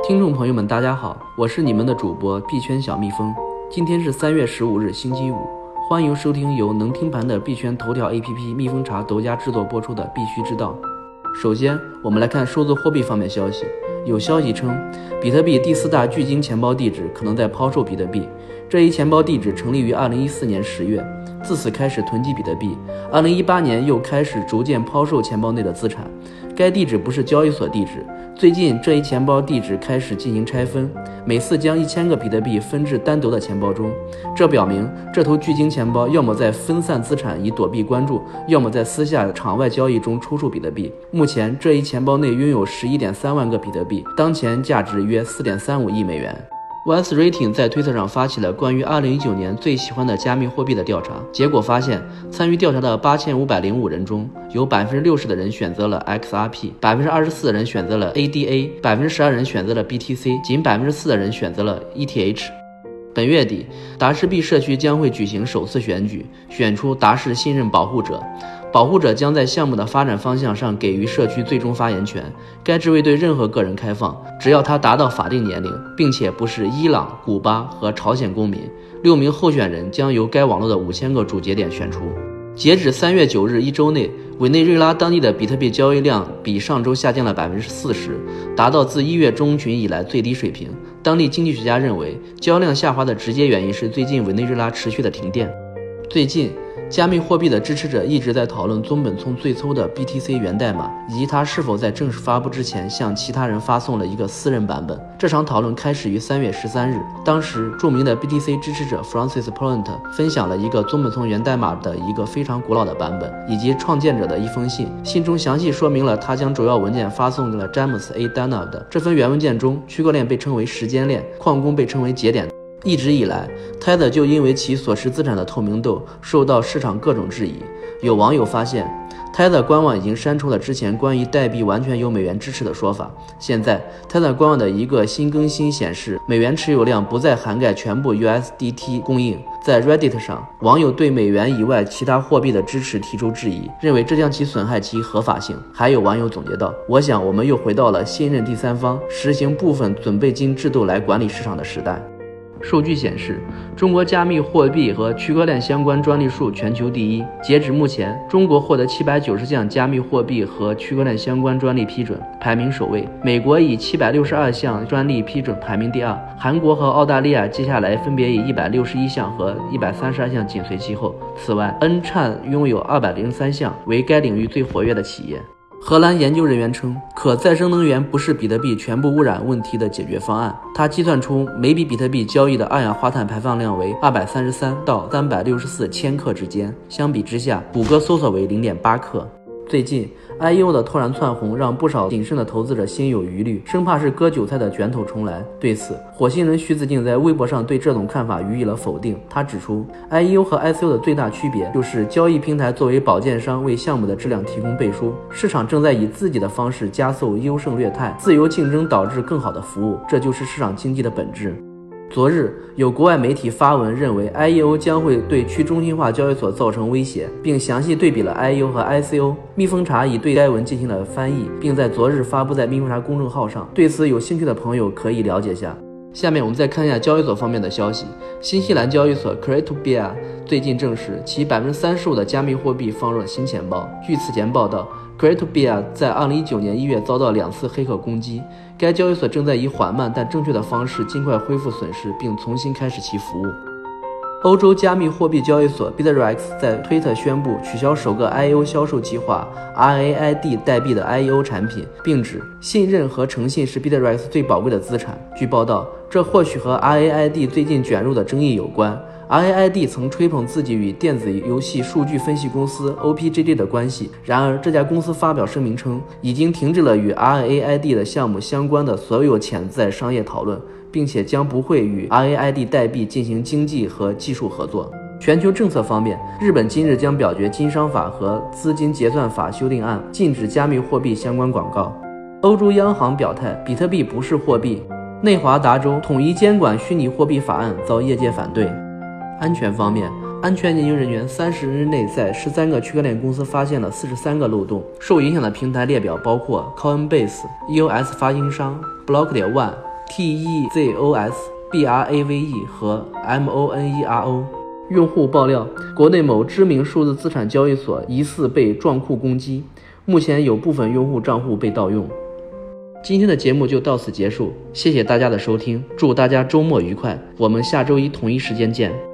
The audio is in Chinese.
听众朋友们，大家好，我是你们的主播币圈小蜜蜂。今天是三月十五日，星期五，欢迎收听由能听盘的币圈头条 APP 蜜蜂茶独家制作播出的《必须知道》。首先，我们来看数字货币方面消息。有消息称，比特币第四大巨鲸钱包地址可能在抛售比特币。这一钱包地址成立于二零一四年十月，自此开始囤积比特币。二零一八年又开始逐渐抛售钱包内的资产。该地址不是交易所地址。最近这一钱包地址开始进行拆分，每次将一千个比特币分至单独的钱包中。这表明这头巨鲸钱包要么在分散资产以躲避关注，要么在私下场外交易中出售比特币。目前这一钱包内拥有十一点三万个比特币，当前价值约四点三五亿美元。Once Rating 在推特上发起了关于2019年最喜欢的加密货币的调查，结果发现，参与调查的8505人中，有60%的人选择了 XRP，24% 的人选择了 ADA，12% 人选择了 BTC，仅4%的人选择了 ETH。本月底，达士币社区将会举行首次选举，选出达氏信任保护者。保护者将在项目的发展方向上给予社区最终发言权。该职位对任何个人开放，只要他达到法定年龄，并且不是伊朗、古巴和朝鲜公民。六名候选人将由该网络的五千个主节点选出。截止三月九日一周内，委内瑞拉当地的比特币交易量比上周下降了百分之四十，达到自一月中旬以来最低水平。当地经济学家认为，交量下滑的直接原因是最近委内瑞拉持续的停电。最近。加密货币的支持者一直在讨论宗本聪最初的 BTC 源代码，以及他是否在正式发布之前向其他人发送了一个私人版本。这场讨论开始于三月十三日，当时著名的 BTC 支持者 Francis p o l a n t 分享了一个宗本聪源代码的一个非常古老的版本，以及创建者的一封信。信中详细说明了他将主要文件发送给了詹姆斯 A. Dana 的。这份原文件中，区块链被称为时间链，矿工被称为节点。一直以来，Tether 就因为其所持资产的透明度受到市场各种质疑。有网友发现，Tether 官网已经删除了之前关于代币完全由美元支持的说法。现在，Tether 官网的一个新更新显示，美元持有量不再涵盖全部 USDT 供应。在 Reddit 上，网友对美元以外其他货币的支持提出质疑，认为这将其损害其合法性。还有网友总结道：“我想，我们又回到了信任第三方、实行部分准备金制度来管理市场的时代。”数据显示，中国加密货币和区块链相关专利数全球第一。截止目前，中国获得七百九十项加密货币和区块链相关专利批准，排名首位。美国以七百六十二项专利批准排名第二，韩国和澳大利亚接下来分别以一百六十一项和一百三十二项紧随其后。此外，N 灿拥有二百零三项，为该领域最活跃的企业。荷兰研究人员称，可再生能源不是比特币全部污染问题的解决方案。他计算出每笔比特币交易的二氧化碳排放量为二百三十三到三百六十四千克之间，相比之下，谷歌搜索为零点八克。最近，I.E.O. 的突然窜红让不少谨慎的投资者心有余虑，生怕是割韭菜的卷土重来。对此，火星人徐子敬在微博上对这种看法予以了否定。他指出，I.E.O. 和 I.C.O. 的最大区别就是交易平台作为保荐商为项目的质量提供背书，市场正在以自己的方式加速优胜劣汰，自由竞争导致更好的服务，这就是市场经济的本质。昨日，有国外媒体发文认为，I.E.O. 将会对去中心化交易所造成威胁，并详细对比了 I.E.O. 和 I.C.O. 蜜蜂茶已对该文进行了翻译，并在昨日发布在蜜蜂茶公众号上。对此有兴趣的朋友可以了解下。下面我们再看一下交易所方面的消息。新西兰交易所 c r e t o b i a 最近证实，其百分之三十五的加密货币放入了新钱包。据此前报道。c r e t o b i a 在二零一九年一月遭到两次黑客攻击，该交易所正在以缓慢但正确的方式尽快恢复损失，并重新开始其服务。欧洲加密货币交易所 Bitrex 在推特宣布取消首个 IEO 销售计划 RAID 代币的 IEO 产品，并指信任和诚信是 Bittrex 最宝贵的资产。据报道，这或许和 RAID 最近卷入的争议有关。RAID 曾吹捧自己与电子游戏数据分析公司 OPGD 的关系，然而这家公司发表声明称，已经停止了与 RAID 的项目相关的所有潜在商业讨论，并且将不会与 RAID 代币进行经济和技术合作。全球政策方面，日本今日将表决经商法和资金结算法修订案，禁止加密货币相关广告。欧洲央行表态，比特币不是货币。内华达州统一监管虚拟货币法案遭业界反对。安全方面，安全研究人员三十日内在十三个区块链公司发现了四十三个漏洞。受影响的平台列表包括 Coinbase、EOS 发行商 Block 点 One Tezos、Brave 和 Monero。用户爆料：国内某知名数字资产交易所疑似被撞库攻击，目前有部分用户账户被盗用。今天的节目就到此结束，谢谢大家的收听，祝大家周末愉快，我们下周一同一时间见。